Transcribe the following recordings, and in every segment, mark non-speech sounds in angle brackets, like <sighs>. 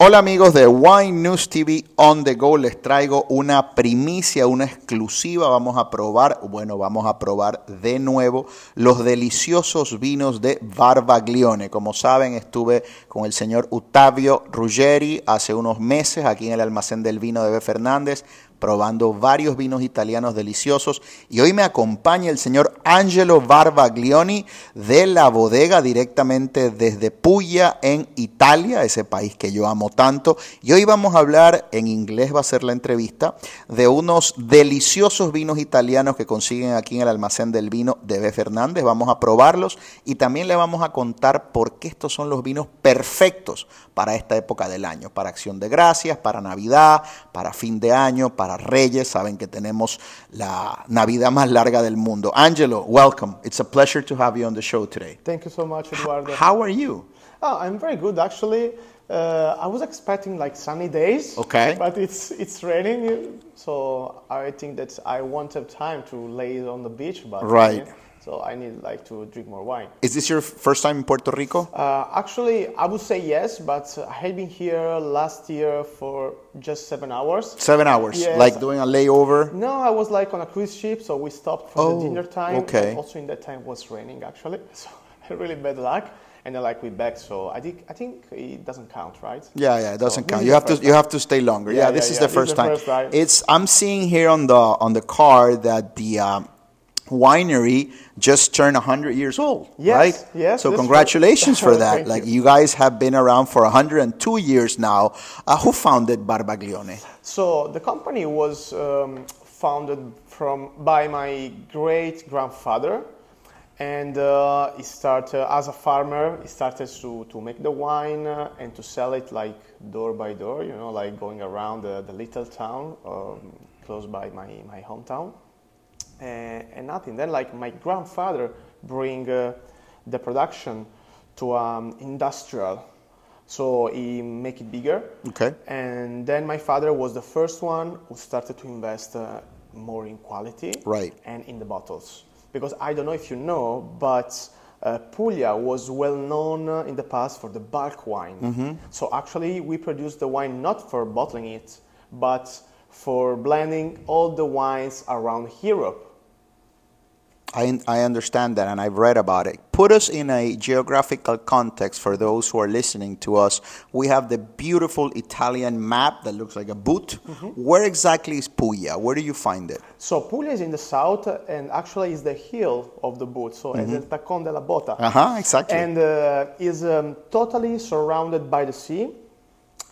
Hola amigos de Wine News TV On The Go, les traigo una primicia, una exclusiva. Vamos a probar, bueno, vamos a probar de nuevo los deliciosos vinos de Barbaglione. Como saben, estuve con el señor Ottavio Ruggeri hace unos meses aquí en el almacén del vino de B. Fernández probando varios vinos italianos deliciosos. Y hoy me acompaña el señor Angelo Barbaglioni de la bodega directamente desde Puglia en Italia, ese país que yo amo tanto. Y hoy vamos a hablar, en inglés va a ser la entrevista, de unos deliciosos vinos italianos que consiguen aquí en el almacén del vino de B. Fernández. Vamos a probarlos y también le vamos a contar por qué estos son los vinos perfectos para esta época del año, para acción de gracias, para Navidad, para fin de año, para Reyes. Saben que tenemos la Navidad más larga del mundo. Angelo, welcome. It's a pleasure to have you on the show today. Thank you so much, Eduardo. How are you? Oh, I'm very good actually. Uh, I was expecting like sunny days. Okay. But it's it's raining, so I think that I won't have time to lay on the beach. But Right. So I need like to drink more wine. Is this your first time in Puerto Rico? Uh, actually, I would say yes, but I had been here last year for just seven hours. Seven hours, Yes. like doing a layover. No, I was like on a cruise ship, so we stopped for Oh, the dinner time. okay. Also in that time was raining actually, <laughs> so really bad luck. And then like we back, so I think I think it doesn't count, right? Yeah, yeah, it doesn't this count. You have to first you have to stay longer. Yeah, Yeah, this yeah, is yeah. the first the time. first time. It's I'm seeing here on the on the card that the um, winery just turned 100 years old, Yes, right? yes, So congratulations for <laughs> that. Like you. you guys have been around for 102 years now. Uh, who founded Varvaglione? So the company was um, founded from by my great grandfather, and uh, he started as a farmer. He started to, to make the wine uh, and to sell it like door by door. You know, like going around the, the little town um, close by my, my hometown, and, and nothing. Then like my grandfather bring uh, the production to um, industrial. So he make it bigger. Okay. And then my father was the first one who started to invest uh, more in quality Right. and in the bottles. Because I don't know if you know, but uh, Puglia was well known uh, in the past for the bulk wine. So actually, we produce the wine not for bottling it, but for blending all the wines around Europe. I, I understand that and I've read about it. Put us in a geographical context for those who are listening to us. We have the beautiful Italian map that looks like a boot. Where exactly is Puglia? Where do you find it? So Puglia is in the south, and actually is the hill of the boot. So it's el Tacón de la Bota. Uh huh, exactly. and uh, is um, totally surrounded by the sea.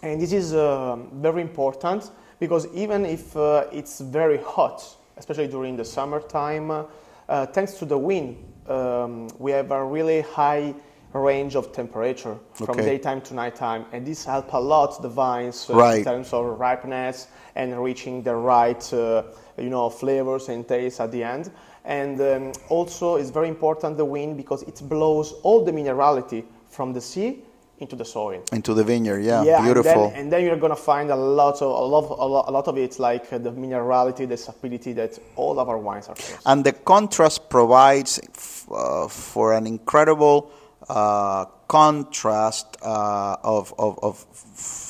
And this is um very important because even if uh, it's very hot, especially during the summertime, uh, thanks to the wind, um, we have a really high range of temperature from Okay. daytime to nighttime, and this helps a lot the vines uh, Right. in terms of ripeness and reaching the right, uh, you know, flavors and tastes at the end. And um, also, it's very important the wind because it blows all the minerality from the sea into the soil. Into the vineyard, yeah, and beautiful. then, and then you're gonna find a lot of a lot, a lot, a lot of it, like uh, the minerality, the sapidity that all of our wines are. produced. and the contrast provides f- uh, for an incredible uh, contrast uh, of, of, of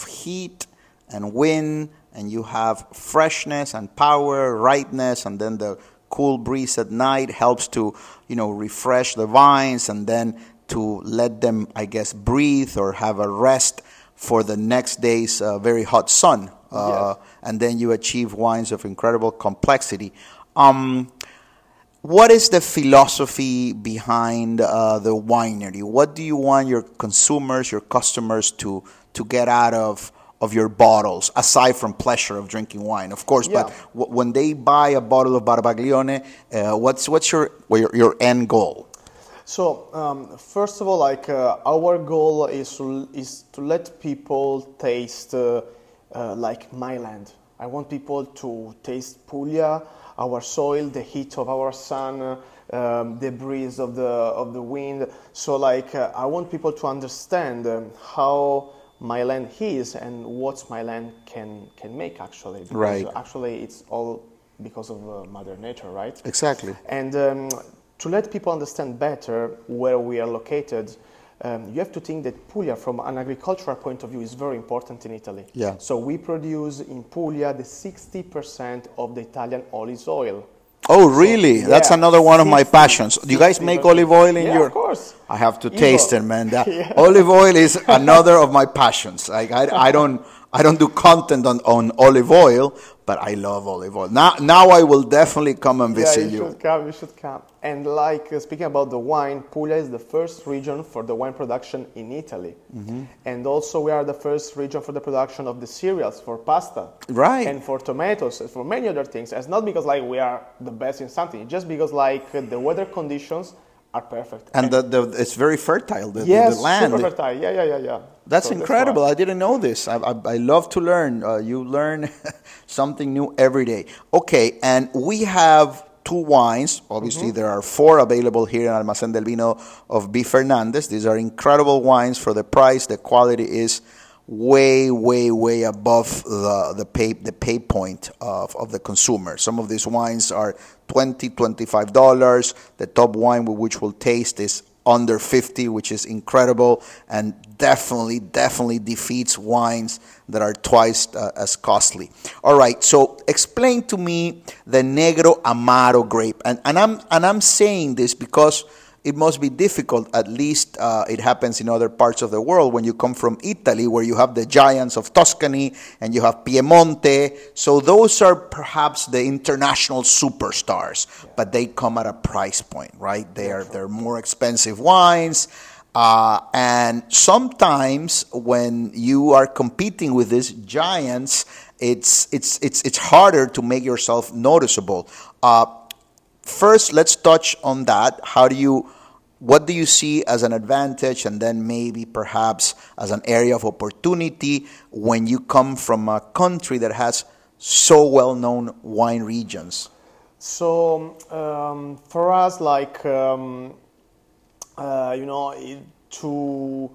heat and wind, and you have freshness and power, ripeness, and then the cool breeze at night helps to, you know, refresh the vines and then to let them, I guess, breathe or have a rest for the next day's uh, very hot sun. Uh, Yes. And then you achieve wines of incredible complexity. Um, what is the philosophy behind uh, the winery? What do you want your consumers, your customers to to get out of of your bottles, aside from pleasure of drinking wine, of course? But w- when they buy a bottle of Varvaglione, uh, what's what's your your, your end goal? So um, first of all, like uh, our goal is to, is to let people taste uh, uh, like my land. I want people to taste Puglia, our soil, the heat of our sun, uh, um, the breeze of the of the wind. So like uh, I want people to understand um, how my land is and what my land can can make actually. Because Right. Actually, it's all because of uh, Mother Nature, right? Exactly. And um, to let people understand better where we are located, um, you have to think that Puglia, from an agricultural point of view, is very important in Italy. Yeah. So we produce in Puglia the 60% of the Italian olive oil. Oh, really? So, That's yeah, another one of my passions. Do you guys make olive oil in Yeah, your? of course. I have to Evo. taste it, man. That- <laughs> Yeah. Olive oil is <laughs> another of my passions. Like I, I don't, I don't do content on, on olive oil, but I love olive oil. Now, now I will definitely come and Yeah, visit you you. should come. You should come. And like uh, speaking about the wine, Puglia is the first region for the wine production in Italy, Mm-hmm. and also we are the first region for the production of the cereals for pasta, Right. And for tomatoes, and for many other things. It's not because like we are the best in something, it's just because like uh, the weather conditions are perfect. And the, the, it's very fertile. The, the- yes, the land. super fertile. Yeah, yeah, yeah, yeah. That's So incredible. why. I didn't know this. I, I, I love to learn. Uh, you learn <laughs> something new every day. Okay, and we have two wines. Obviously, there are four available here in Almacén del Vino of B. Fernandez. These are incredible wines for the price. The quality is way, way, way above the, the, pay, the pay point of, of the consumer. Some of these wines are $20, $25. The top wine which we'll taste is under 50 which is incredible and definitely definitely defeats wines that are twice uh, as costly. All right so explain to me the negro amaro grape. And, and i'm and i'm saying this because it must be difficult at least uh, it happens in other parts of the world when you come from italy where you have the giants of tuscany and you have piemonte. So those are perhaps the international superstars but they come at a price point right? They are they're more expensive wines uh, and sometimes when you are competing with these giants it's it's it's it's harder to make yourself noticeable. Uh, first let's touch on that. How do you what do you see as an advantage and then maybe perhaps as an area of opportunity when you come from a country that has so well-known wine regions? So um, for us, like um, uh, you know, to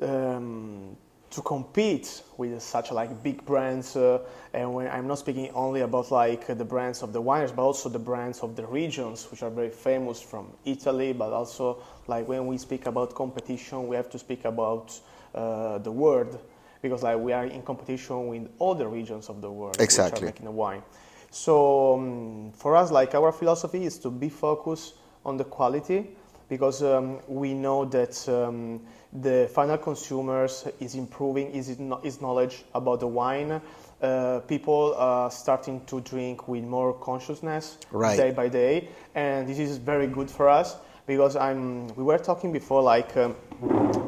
um, to compete with such like big brands, uh, and when I'm not speaking only about like the brands of the wineries, but also the brands of the regions, which are very famous from Italy, but also like when we speak about competition, we have to speak about uh, the world because like we are in competition with all the regions of the world which Exactly. are making the wine. So um, for us, like our philosophy is to be focused on the quality because um, we know that um, the final consumers is improving his, his knowledge about the wine. Uh, people are starting to drink with more consciousness Right. day by day, and this is very good for us because I'm. We were talking before, like um,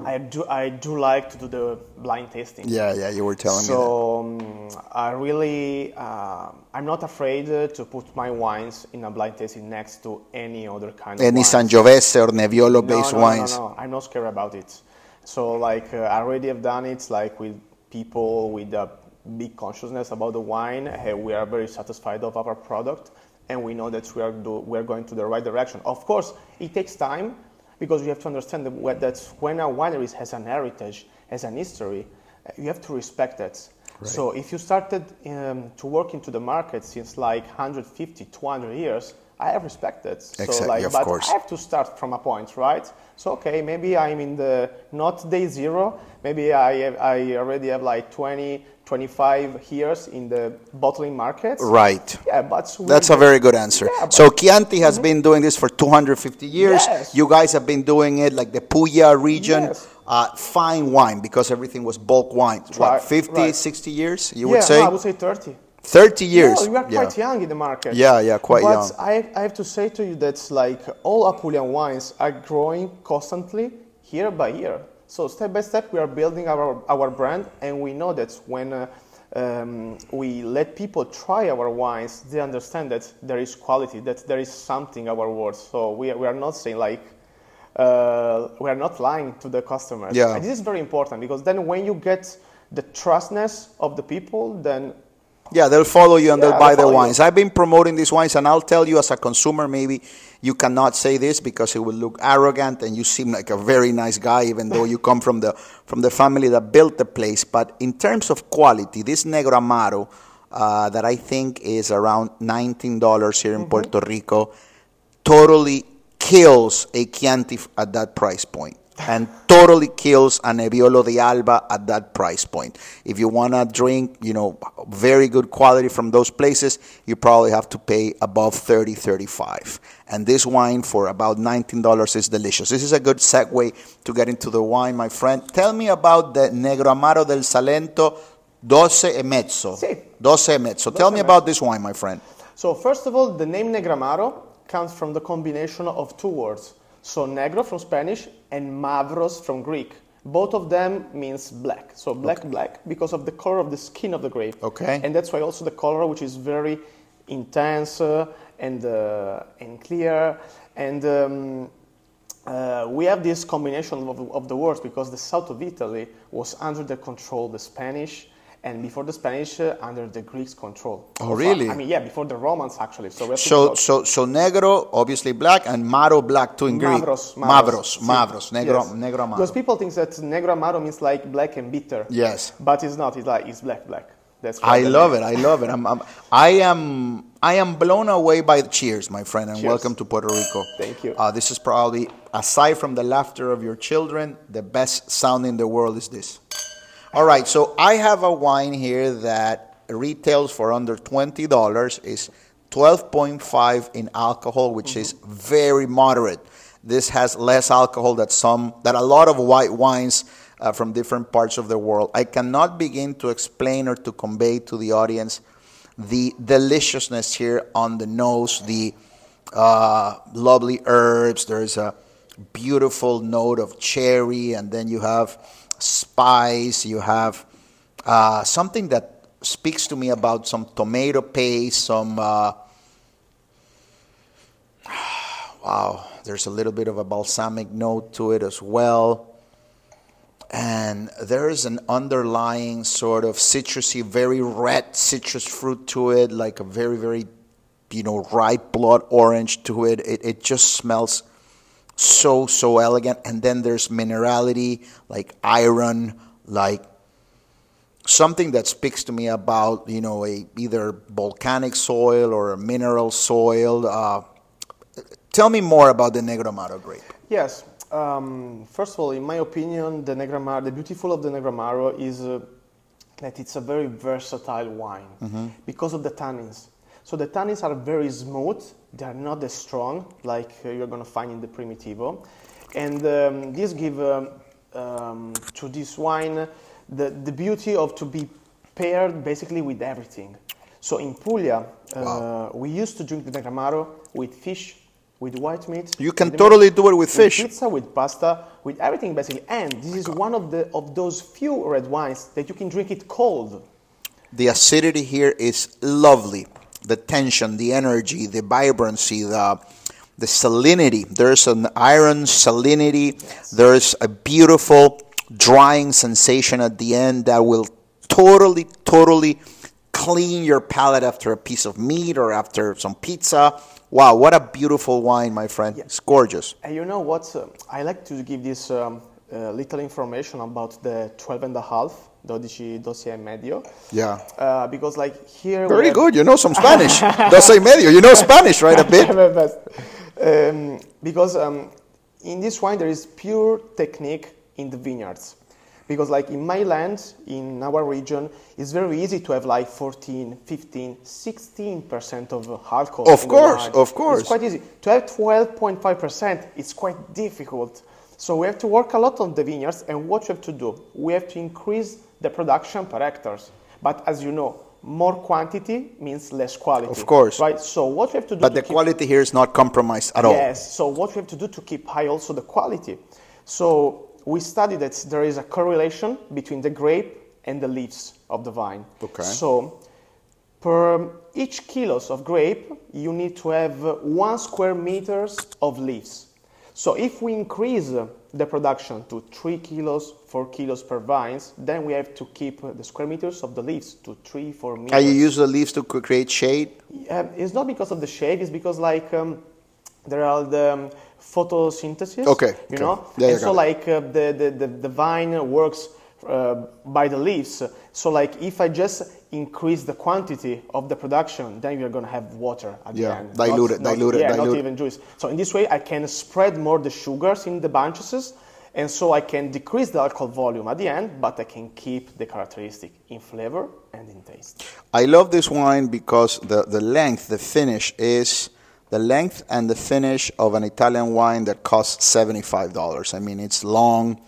I do. I do like to do the blind tasting. yeah yeah you were telling me So um, I really, uh, I'm not afraid to put my wines in a blind tasting next to any other kind of any sangiovese or nebbiolo based no, no, wines No, no, I'm not scared about it. So like uh, I already have done it like with people with a big consciousness about the wine. Hey, we are very satisfied of our product, and we know that we are do, we are going to the right direction. Of course, it takes time because you have to understand that, that when a winery has an heritage, has an history, uh, you have to respect that. So if you started um, to work into the market since like 150, 200 years, I have respected. So Exactly, like, of but course. I have to start from a point, right? So okay, maybe I'm in the not day zero. Maybe I have, I already have like 20, 25 years in the bottling market. right Yeah, but That's a very good answer. Yeah, so Chianti has been doing this for 250 years. Yes. You guys have been doing it like the Puglia region. Yes. Uh, fine wine because everything was bulk wine. What, Right, 50, right. 60 years, you yeah, would say? no, I would say 30. 30 years. No, you are yeah. quite young in the market. Yeah, yeah, quite but young. I, I have to say to you that like all Apulian wines are growing constantly year by year. So step by step, we are building our, our brand, and we know that when uh, um, we let people try our wines, they understand that there is quality, that there is something our words. So we are, we are not saying like uh, we are not lying to the customers. Yeah. And this is very important because then when you get the trustness of the people, then Yeah, they'll follow you and Yeah, they'll buy they'll the follow you. wines. I've been promoting these wines, and I'll tell you as a consumer, maybe you cannot say this because it will look arrogant, and you seem like a very nice guy, even though you come from the from the family that built the place. But in terms of quality, this Negro Amaro uh, that I think is around nineteen dollars here in Mm-hmm. Puerto Rico, totally kills a Chianti at that price point. <laughs> and totally kills a Nebbiolo di Alba at that price point. If you want to drink, you know, very good quality from those places, you probably have to pay above 30, 35. And this wine for about $19 is delicious. This is a good segue to get into the wine, my friend. Tell me about the Negro Amaro del Salento 12 e mezzo. Sì. 12 e mezzo. Tell me about this wine, my friend. So first of all, the name Negramaro comes from the combination of two words. So negro from Spanish and mavros from Greek. Both of them means black. So black, black because of the color of the skin of the grape. Okay. And that's why also the color, which is very intense uh, and uh, and clear. And um, uh, we have this combination of, of the words because the south of Italy was under the control of the Spanish and before the Spanish uh, under the Greeks' control. Oh, really? I mean, yeah, before the Romans actually. So, So, so, so negro, obviously black, and maro black too in Greek. Mavros, Mavros. Mavros, negro, Yes. negro amaro. Because people think that negro amaro means like black and bitter. Yes. But it's not. It's like it's black, black. That's I love the it. I love it. I'm, I'm, I am, I am blown away by the cheers, my friend, and Cheers. welcome to Puerto Rico. Thank you. Uh, this is probably, aside from the laughter of your children, the best sound in the world is this. All right, so I have a wine here that retails for under twenty dollars. is twelve point five in alcohol, which is very moderate. This has less alcohol than some that a lot of white wines uh, from different parts of the world. I cannot begin to explain or to convey to the audience the deliciousness here on the nose, the uh, lovely herbs. There's a beautiful note of cherry, and then you have spice. You have uh, something that speaks to me about some tomato paste, some. Uh, <sighs> wow, there's a little bit of a balsamic note to it as well. And there is an underlying sort of citrusy, very red citrus fruit to it, like a very, very, you know, ripe blood orange to it. It, it just smells so, so elegant. And then there's minerality, like iron, like something that speaks to me about, you know, a either volcanic soil or a mineral soil. Uh, tell me more about the Negro Amaro grape. Yes. Um, first of all, in my opinion, the Negramaro, the beautiful of the Negramaro is uh, that it's a very versatile wine because of the tannins. So the tannins are very smooth; they are not as strong like uh, you're going to find in the Primitivo, and um, this give um, um, to this wine the, the beauty of to be paired basically with everything. So in Puglia, uh, we used to drink the Negramaro with fish, with white meat. You can totally meat, do it with fish. pizza, with pasta, with everything basically. And this is one of the of those few red wines that you can drink it cold. The acidity here is lovely. The tension, the energy, the vibrancy, the the salinity. There's an iron salinity. There's a beautiful drying sensation at the end that will totally, totally clean your palate after a piece of meat or after some pizza. Wow, what a beautiful wine, my friend. It's gorgeous. And you know what? Uh, I like to give this um, uh, little information about the 12 and a half, 12, 12 e medio. Yeah. Uh, because like here Very good. You know some Spanish. Doce y medio. You know Spanish, right? A bit. <laughs> Um, because um, in this wine there is pure technique in the vineyards. Because like in my land, in our region, it's very easy to have like 14, 15, 16% of alcohol. Of course, of course. It's quite easy. To have 12.5%, it's quite difficult. So we have to work a lot on the vineyards and what we have to do? We have to increase the production per hectares. But as you know, more quantity means less quality. Of course. Right? So what we have to do But to the quality here is not compromised at all. Yes. So what we have to do to keep high also the quality. So we studied that there is a correlation between the grape and the leaves of the vine. Okay. So per each kilos of grape, you need to have one square meters of leaves. So if we increase the production to three kilos, four kilos per vines, then we have to keep the square meters of the leaves to three, four meters. Can you use the leaves to create shade? Um, it's not because of the shade. It's because like um, there are the um, photosynthesis. Okay, You okay. know, Yeah, and yeah, so it. like uh, the, the, the the vine works uh, by the leaves. So like if I just increase the quantity of the production, then you're gonna have water at Yeah, the end. dilute it, not, dilute it, yeah, dilute not even juice. So in this way, I can spread more the sugars in the bunches, And so I can decrease the alcohol volume at the end, but I can keep the characteristic in flavor and in taste. I love this wine because the, the length, the finish is the length and the finish of an Italian wine that costs $75. I mean, it's long,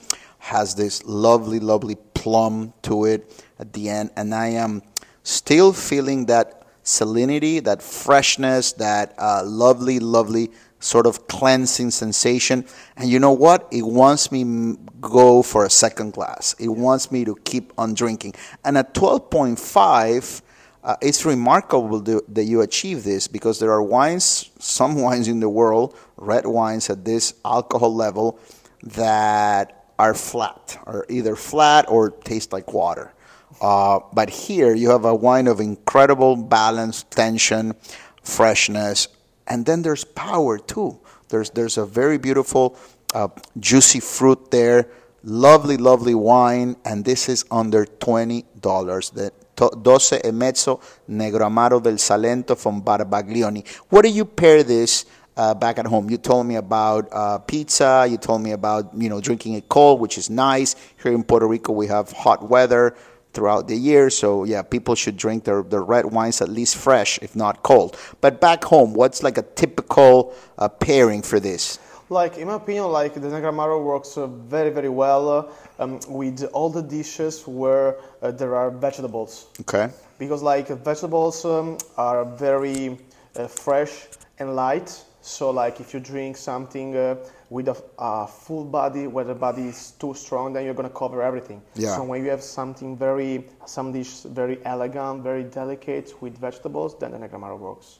has this lovely, lovely plum to it at the end, and I am still feeling that salinity, that freshness, that uh, lovely, lovely sort of cleansing sensation. And you know what? It wants me go for a second glass. It wants me to keep on drinking. And at 12.5, uh, it's remarkable that you achieve this because there are wines, some <laughs> wines in the world, red wines at this alcohol level that are flat, or either flat or taste like water. Uh, but here you have a wine of incredible balance, tension, freshness, and then there's power too. There's there's a very beautiful, uh, juicy fruit there. Lovely, lovely wine, and this is under twenty dollars. The Doce e Mezzo Negro Amaro del Salento from Varvaglione. What do you pair this uh, back at home? You told me about uh, pizza. You told me about you know drinking it cold, which is nice. Here in Puerto Rico, we have hot weather throughout the year. So yeah, people should drink their, their red wines at least fresh, if not cold. But back home, what's like a typical uh, pairing for this? Like in my opinion, like the negramaro works uh, very very well uh, um, with all the dishes where uh, there are vegetables. Okay. Because like vegetables um, are very uh, fresh and light. So like if you drink something uh, with a, a, full body, where the body is too strong, then you're gonna cover everything. Yeah. So when you have something very, some dish very elegant, very delicate with vegetables, then the Negro Amaro works.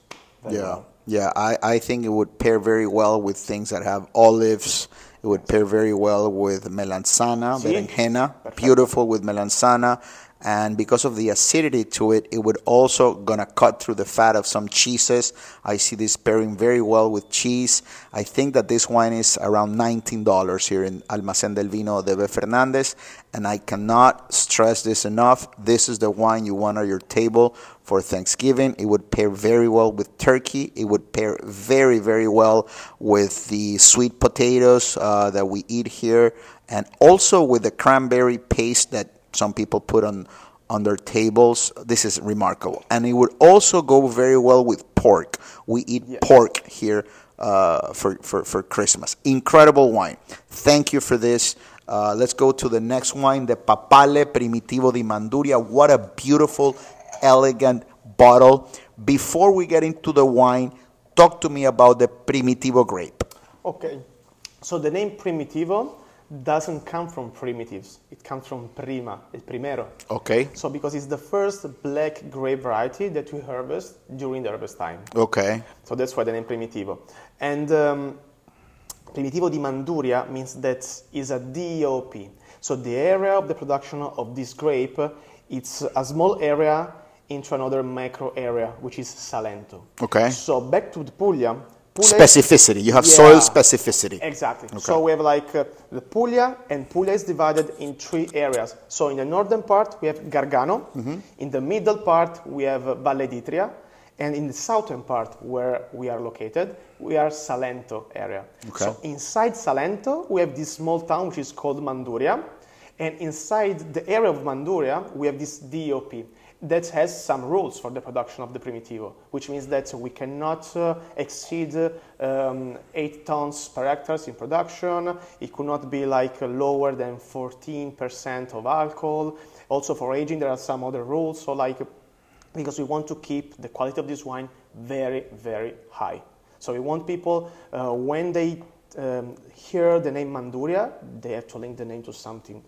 yeah. Well. Yeah, I, I think it would pair very well with things that have olives. It would pair very well with melanzana, Sí. berenjena, beautiful with melanzana. And because of the acidity to it, it would also gonna cut through the fat of some cheeses. I see this pairing very well with cheese. I think that this wine is around $19 here in Almacén del Vino de B. Fernández. And I cannot stress this enough. This is the wine you want on your table for Thanksgiving. It would pair very well with turkey. It would pair very, very well with the sweet potatoes uh, that we eat here, and also with the cranberry paste that some people put on on their tables. This is remarkable, and it would also go very well with pork. We eat Yes. pork here uh, for, for for Christmas. Incredible wine. Thank you for this. Uh, let's go to the next wine, the Papale Primitivo di Manduria. What a beautiful, elegant bottle. Before we get into the wine, talk to me about the Primitivo grape. Okay. So the name Primitivo doesn't come from primitives. It comes from prima, el primero. Okay. So because it's the first black grape variety that we harvest during the harvest time. Okay. So that's why the name Primitivo. And um, Primitivo di Manduria means that is a DOP. So the area of the production of this grape, it's a small area into another macro area, which is Salento. Okay. So back to the Puglia. Puglia Specificity. You have soil specificity. Exactly. So we have like uh, the Puglia, and Puglia is divided in three areas. So in the northern part we have Gargano, Mm-hmm. in the middle part we have uh, Valle d'Itria, and in the southern part where we are located, we are Salento area. Okay. So inside Salento we have this small town which is called Manduria, and inside the area of Manduria we have this DOP that has some rules for the production of the Primitivo, which means that we cannot uh, exceed um, 8 tons per hectare in production. It could not be like lower than 14% of alcohol. Also for aging, there are some other rules. So like, because we want to keep the quality of this wine very, very high. So we want people, uh, when they um, hear the name Manduria, they have to link the name to something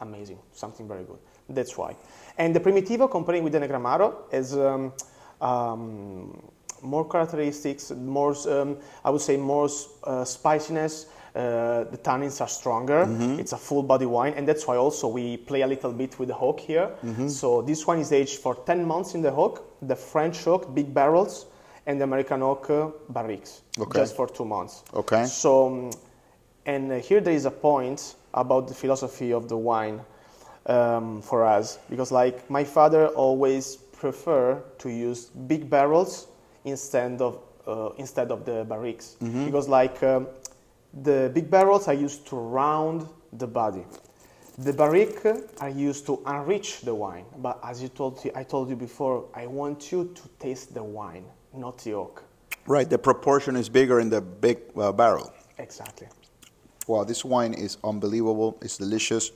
amazing, something very good. That's why. And the Primitivo, comparing with the Negro Amaro, has um, um, more characteristics, more, um, I would say, more uh, spiciness. Uh, the tannins are stronger. It's a full body wine, and that's why also we play a little bit with the oak here. So this one is aged for 10 months in the oak, the French oak, big barrels, and the American oak uh, barriques, Okay. just for two months. Okay. So, um, and uh, here there is a point about the philosophy of the wine um, for us, because like my father always prefer to use big barrels instead of uh, instead of the barriques, because like um, The big barrels are used to round the body. The barrique are used to enrich the wine. But as you told I told you before, I want you to taste the wine, not the oak. Right, the proportion is bigger in the big uh, barrel. Exactly. Wow, this wine is unbelievable. It's delicious.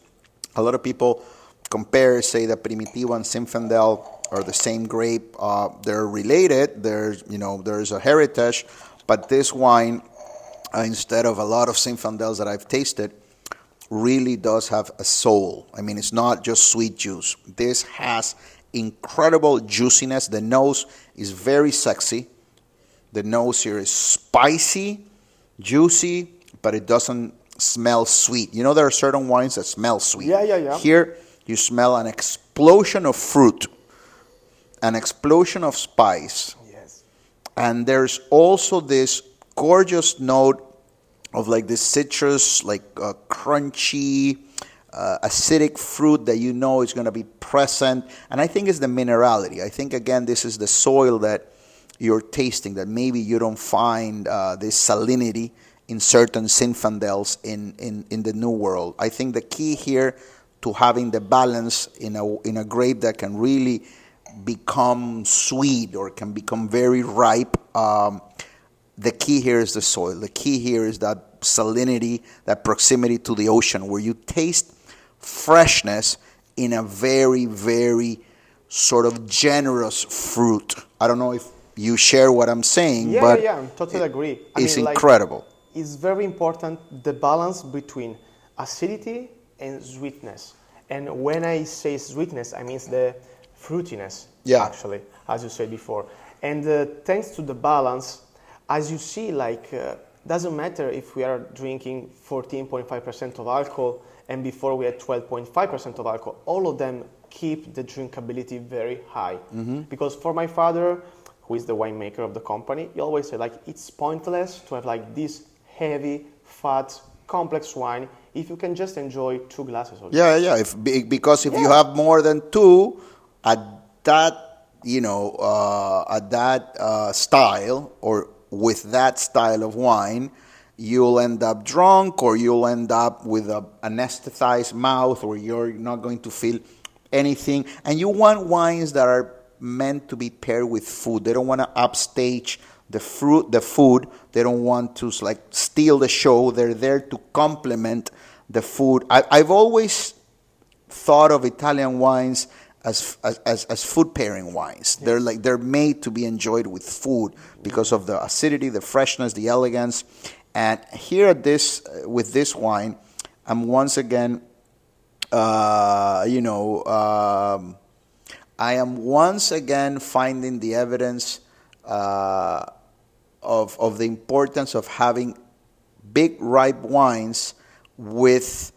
A lot of people compare, say, the Primitivo and Zinfandel are the same grape. Uh, they're related. There's, you know, there's a heritage, but this wine, uh, instead of a lot of Zinfandels that I've tasted, really does have a soul. I mean, it's not just sweet juice. This has incredible juiciness. The nose is very sexy. The nose here is spicy, juicy, but it doesn't smell sweet. You know, there are certain wines that smell sweet. Yeah, yeah, yeah. Here, you smell an explosion of fruit, an explosion of spice, Yes. and there's also this gorgeous note of like this citrus, like uh, crunchy, uh, acidic fruit that you know is going to be present. And I think it's the minerality. I think again, this is the soil that you're tasting that maybe you don't find uh, this salinity in certain Zinfandels in, in, in the New World. I think the key here to having the balance in a, in a grape that can really become sweet or can become very ripe. Um, the key here is the soil. The key here is that salinity, that proximity to the ocean, where you taste freshness in a very, very sort of generous fruit. I don't know if you share what I'm saying, Yeah, but yeah, yeah, I totally agree. I it's mean, like, incredible. It's very important the balance between acidity and sweetness. And when I say sweetness, I mean the fruitiness, Yeah. actually, as you said before. And uh, thanks to the balance, as you see, like, uh, doesn't matter if we are drinking 14.5% of alcohol and before we had 12.5% of alcohol, all of them keep the drinkability very high. Because for my father, who is the winemaker of the company, he always said like it's pointless to have like this heavy, fat, complex wine if you can just enjoy two glasses of it. Yeah, yeah. If because if you have more than two at that, you know, uh, at that uh, style or with that style of wine, you'll end up drunk or you'll end up with a anesthetized mouth or you're not going to feel anything. And you want wines that are meant to be paired with food. They don't want to upstage the fruit, the food. They don't want to like steal the show. They're there to complement the food. I, I've always thought of Italian wines as, as, as, as food pairing wines. They're like they're made to be enjoyed with food because of the acidity, the freshness, the elegance. And here at this uh, with this wine, I'm once again, uh, you know, um, I am once again finding the evidence uh, of of the importance of having big ripe wines with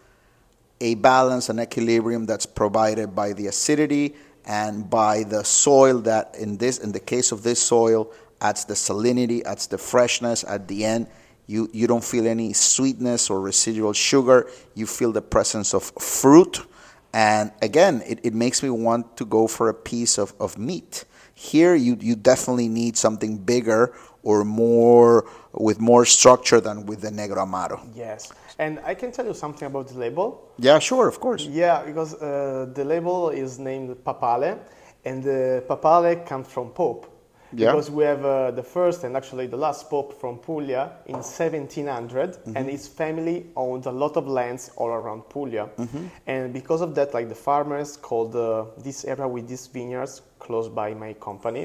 a balance and equilibrium that's provided by the acidity and by the soil that in this in the case of this soil adds the salinity adds the freshness. At the end you you don't feel any sweetness or residual sugar. You feel the presence of fruit. And again it, it makes me want to go for a piece of, of meat. Here you you definitely need something bigger or more with more structure than with the negro amaro Yes. And I can tell you something about the label. yeah sure of course Yeah, because uh, the label is named Papale, and the Papale comes from Pope. Yeah. Because we have uh, the first and actually the last Pope from Puglia in 1700, Mm-hmm. and his family owned a lot of lands all around Puglia. Mm-hmm. And because of that, like the farmers called uh, this area with these vineyards close by my company,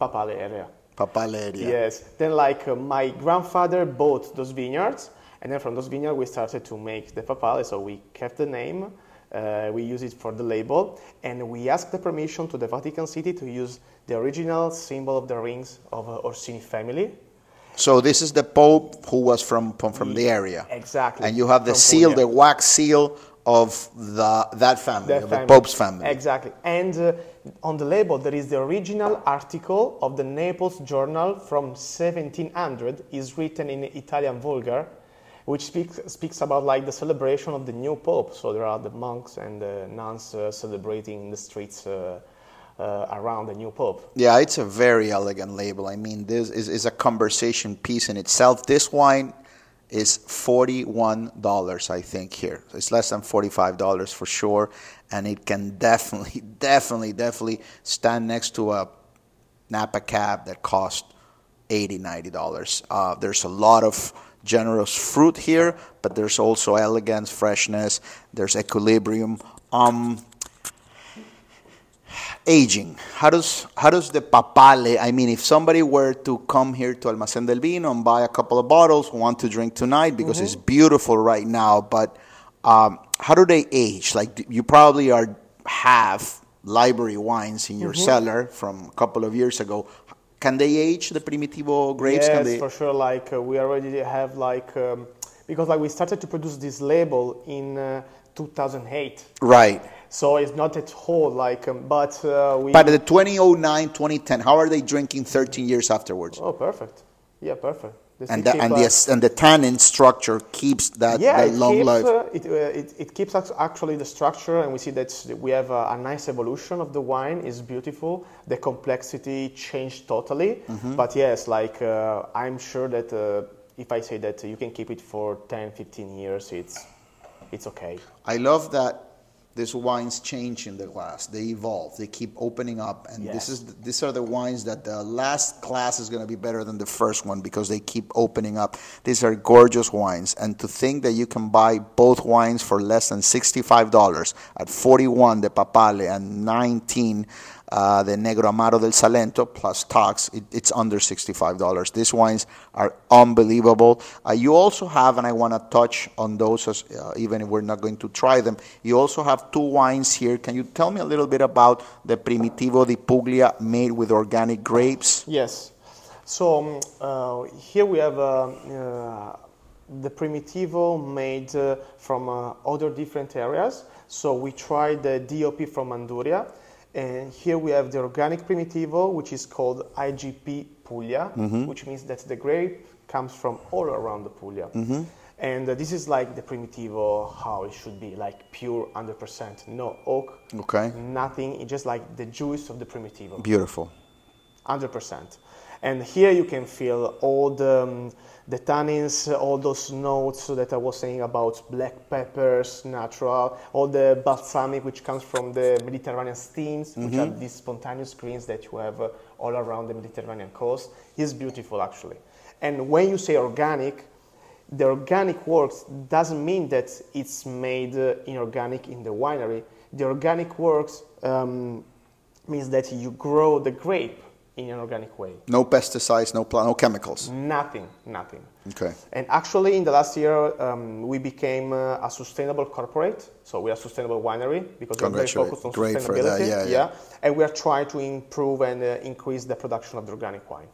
Papale area. Papaleria. Yes. Then, like, uh, my grandfather bought those vineyards, and then from those vineyards, we started to make the papale. So we kept the name, uh, we use it for the label, and we asked the permission to the Vatican City to use the original symbol of the rings of uh, Orsini family. So this is the Pope who was from from, from the area. Exactly. And you have the From seal, Puglia. the wax seal of the that family, That of family. the Pope's family. Exactly. And uh, on the label, there is the original article of the Naples Journal from 1700, is written in Italian Vulgar, which speaks, speaks about like the celebration of the new Pope. So there are the monks and the nuns uh, celebrating in the streets uh, uh, around the new Pope. Yeah, it's a very elegant label. I mean, this is, is a conversation piece in itself. This wine is $41, I think, here. It's less than $45 for sure. And it can definitely, <laughs> definitely, definitely stand next to a Napa cab that cost $80, $90. Uh, there's a lot of generous fruit here, but there's also elegance, freshness, there's equilibrium. Um, aging. How does how does the papale? I mean, if somebody were to come here to Almacén del Vino and buy a couple of bottles, want to drink tonight because mm-hmm. it's beautiful right now, but um, how do they age? Like you probably are have library wines in your mm-hmm. cellar from a couple of years ago. Can they age the Primitivo grapes? Yes, they... for sure. Like uh, we already have like um, because like we started to produce this label in uh, 2008. Right. So it's not at all like, um, but uh, we. But the 2009, 2010, how are they drinking 13 years afterwards? Oh, perfect. Yeah, perfect. And the, and, the, and the tannin structure keeps that, yeah, that long keeps, life. Uh, it, uh, it, it, keeps actually the structure, and we see that we have a, a, nice evolution of the wine. It's beautiful. The complexity changed totally. Mm-hmm. But yes, like uh, I'm sure that uh, if I say that you can keep it for 10, 15 years, it's it's okay. I love that these wines change in the glass. They evolve. They keep opening up, and yes. this is these are the wines that the last glass is going to be better than the first one because they keep opening up. These are gorgeous wines, and to think that you can buy both wines for less than sixty-five dollars at forty-one the Papale and nineteen uh, the Negro Amaro del Salento plus tax, it, it's under $65. These wines are unbelievable. Uh, you also have, and I want to touch on those, as, uh, even if we're not going to try them, you also have two wines here. Can you tell me a little bit about the Primitivo di Puglia made with organic grapes? Yes. So um, uh, here we have uh, the Primitivo made from other different areas. So we tried the DOP from Manduria and here we have the organic primitivo, which is called IGP Puglia, mm-hmm. which means that the grape comes from all around the Puglia. Mm-hmm. And uh, this is like the primitivo, how it should be, like pure 100%. No oak, okay. nothing, it's just like the juice of the primitivo. Beautiful. 100%. And here you can feel all the, um, the tannins, all those notes that I was saying about black peppers, natural, all the balsamic which comes from the Mediterranean steams, mm-hmm. which are mm-hmm. these spontaneous greens that you have uh, all around the Mediterranean coast. is beautiful actually. And when you say organic, the organic works doesn't mean that it's made uh, inorganic in the winery. The organic works um, means that you grow the grape in an organic way. No pesticides, no plant, no chemicals. Nothing, nothing. Okay. And actually, in the last year, um, we became uh, a sustainable corporate. So we are a sustainable winery because we're very focused on Great sustainability. For that. Yeah, yeah. yeah, and we are trying to improve and uh, increase the production of the organic wine.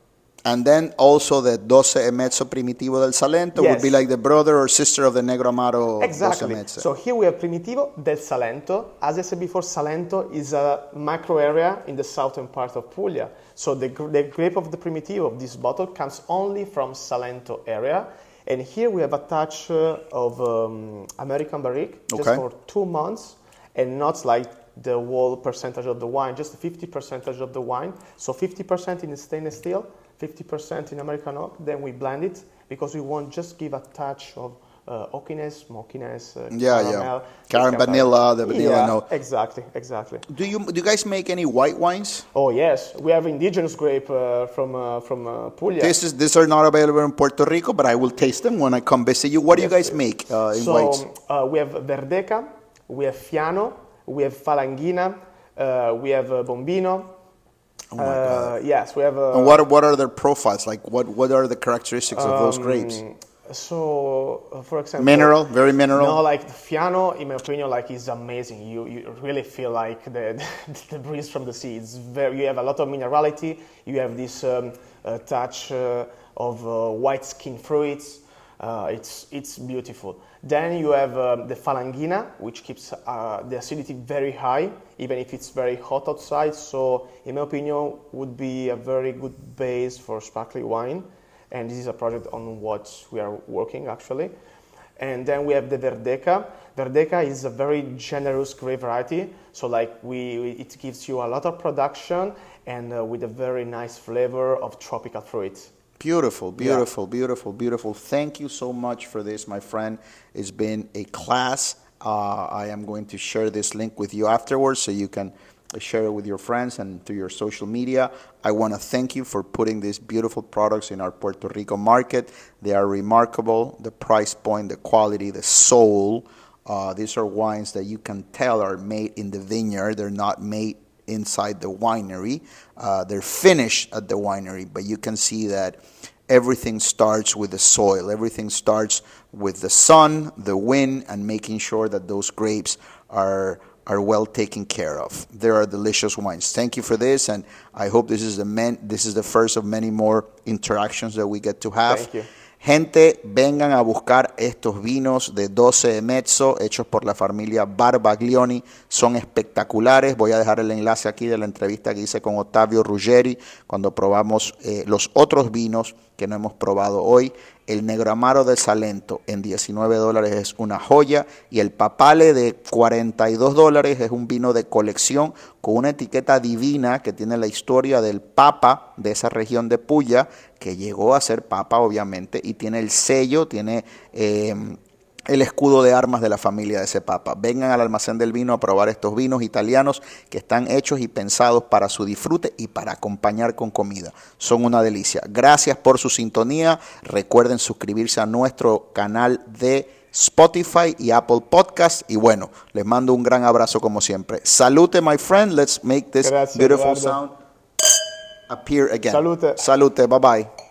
And then also the Doce Emezzo Primitivo del Salento yes. would be like the brother or sister of the Negro Amaro Exactly. So here we have Primitivo del Salento. As I said before, Salento is a macro area in the southern part of Puglia. So the, the grape of the Primitivo of this bottle comes only from Salento area. And here we have a touch uh, of um, American Barrique just okay. for two months and not like the whole percentage of the wine, just 50 percentage of the wine. So 50% in stainless steel, 50% in American oak, then we blend it because we want just give a touch of uh, oakiness, smokiness, uh, yeah, caramel, yeah, caramel, vanilla, the vanilla yeah, note. Exactly, exactly. Do you do you guys make any white wines? Oh yes, we have indigenous grape uh, from uh, from uh, Puglia. This is these are not available in Puerto Rico, but I will taste them when I come visit you. What do you guys make uh, in so, whites? So we have Verdeca, we have Fiano, we have Falanghina, we have Bombino. Oh my God. Uh, yes, we have. A, and what what are their profiles like? What what are the characteristics of those grapes? Um, so, uh, for example, mineral, very mineral. No, like the Fiano, in my opinion, like is amazing. You you really feel like the <laughs> the breeze from the sea. It's very. You have a lot of minerality. You have this um, uh, touch uh, of uh, white skin fruits. Uh, it's it's beautiful. Then you have um, the Falanghina, which keeps uh, the acidity very high, even if it's very hot outside. So, in my opinion, would be a very good base for sparkling wine. And this is a project on what we are working actually. And then we have the Verdeca. Verdeca is a very generous grape variety. So, like we, it gives you a lot of production and uh, with a very nice flavor of tropical fruit. Beautiful, beautiful, beautiful, beautiful. Thank you so much for this, my friend. It's been a class. Uh, I am going to share this link with you afterwards so you can share it with your friends and through your social media. I want to thank you for putting these beautiful products in our Puerto Rico market. They are remarkable. The price point, the quality, the soul. Uh, these are wines that you can tell are made in the vineyard. They're not made inside the winery. Uh, they're finished at the winery, but you can see that everything starts with the soil. Everything starts with the sun, the wind, and making sure that those grapes are are well taken care of. There are delicious wines. Thank you for this, and I hope this is the man, this is the first of many more interactions that we get to have. Thank you. Gente, vengan a buscar estos vinos de 12 de mezzo hechos por la familia Barbaglioni. Son espectaculares. Voy a dejar el enlace aquí de la entrevista que hice con Ottavio Ruggeri cuando probamos eh, los otros vinos que no hemos probado hoy. El Negro Amaro de Salento en 19 dólares es una joya y el Papale de 42 dólares es un vino de colección con una etiqueta divina que tiene la historia del Papa de esa región de Puya, que llegó a ser Papa obviamente, y tiene el sello, tiene... Eh, el escudo de armas de la familia de ese papa. Vengan al almacén del vino a probar estos vinos italianos que están hechos y pensados para su disfrute y para acompañar con comida. Son una delicia. Gracias por su sintonía. Recuerden suscribirse a nuestro canal de Spotify y Apple Podcast. Y bueno, les mando un gran abrazo como siempre. Salute, my friend. Let's make this Gracias, beautiful Eduardo. sound appear again. Salute. Salute. Bye bye.